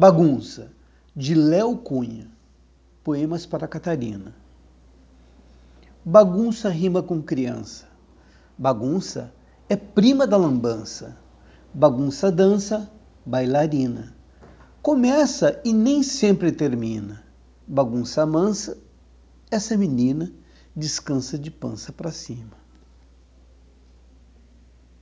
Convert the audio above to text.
Bagunça, de Léo Cunha. Poemas para Catarina. Bagunça rima com criança. Bagunça é prima da lambança. Bagunça dança, bailarina. Começa e nem sempre termina. Bagunça mansa, essa menina descansa de pança para cima.